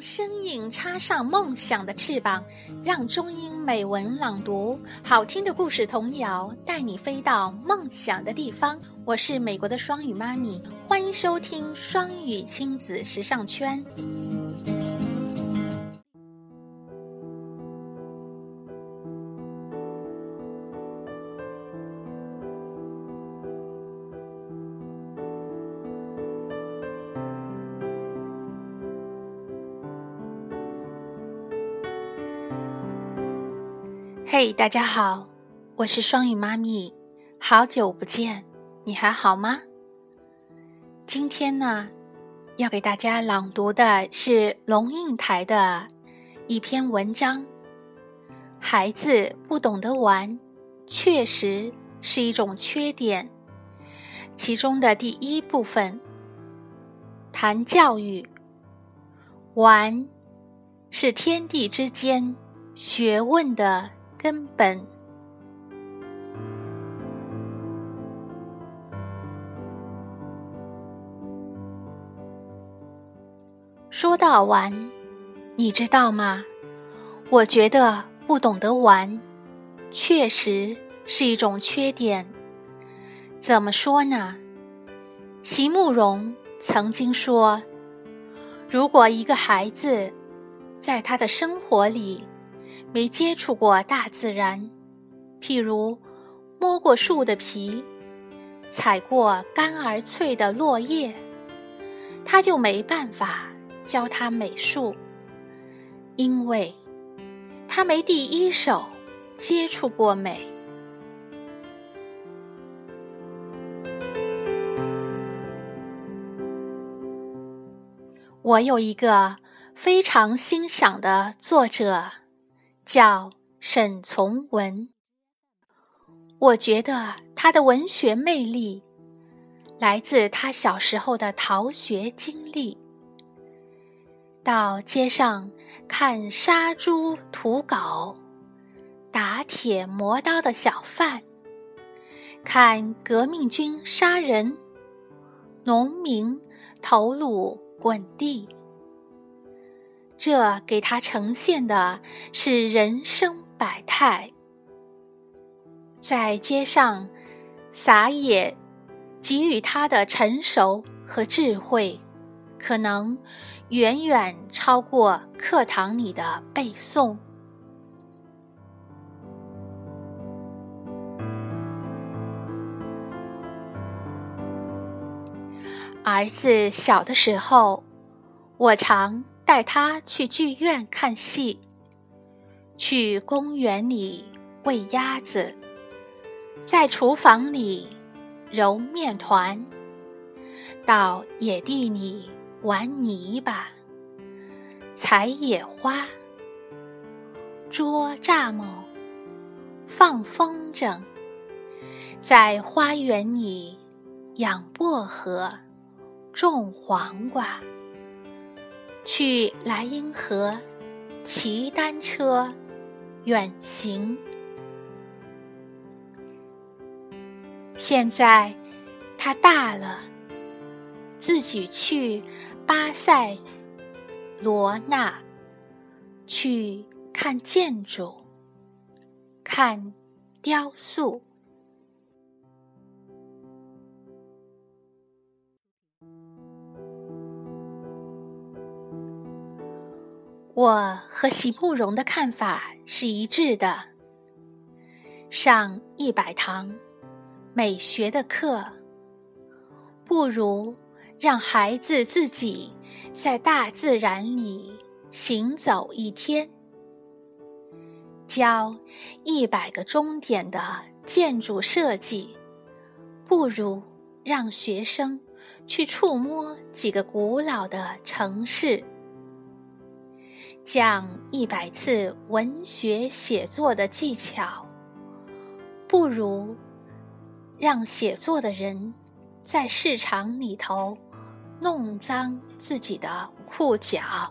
声音插上梦想的翅膀，让中英美文朗读好听的故事童谣带你飞到梦想的地方。我是美国的双语妈咪，欢迎收听双语亲子时尚圈。嘿，大家好，我是双语妈咪，好久不见，你还好吗？今天呢，要给大家朗读的是龙应台的一篇文章。孩子不懂得玩，确实是一种缺点。其中的第一部分谈教育，玩是天地之间学问的。根本。说到玩，你知道吗？我觉得不懂得玩，确实是一种缺点。怎么说呢？席慕容曾经说：“如果一个孩子在他的生活里，”没接触过大自然，譬如摸过树的皮，踩过干而脆的落叶，他就没办法教他美术，因为他没第一手接触过美。我有一个非常欣赏的作者。叫沈从文，我觉得他的文学魅力来自他小时候的逃学经历。到街上看杀猪屠狗、打铁磨刀的小贩，看革命军杀人，农民头颅滚地。这给他呈现的是人生百态，在街上撒野，给予他的成熟和智慧，可能远远超过课堂里的背诵。儿子小的时候，我常。带他去剧院看戏，去公园里喂鸭子，在厨房里揉面团，到野地里玩泥巴、采野花、捉蚱蜢、放风筝，在花园里养薄荷、种黄瓜。去莱茵河骑单车远行。现在他大了，自己去巴塞罗那去看建筑，看雕塑。我和席慕容的看法是一致的。上一百堂美学的课，不如让孩子自己在大自然里行走一天；教一百个钟点的建筑设计，不如让学生去触摸几个古老的城市。讲一百次文学写作的技巧，不如让写作的人在市场里头弄脏自己的裤脚。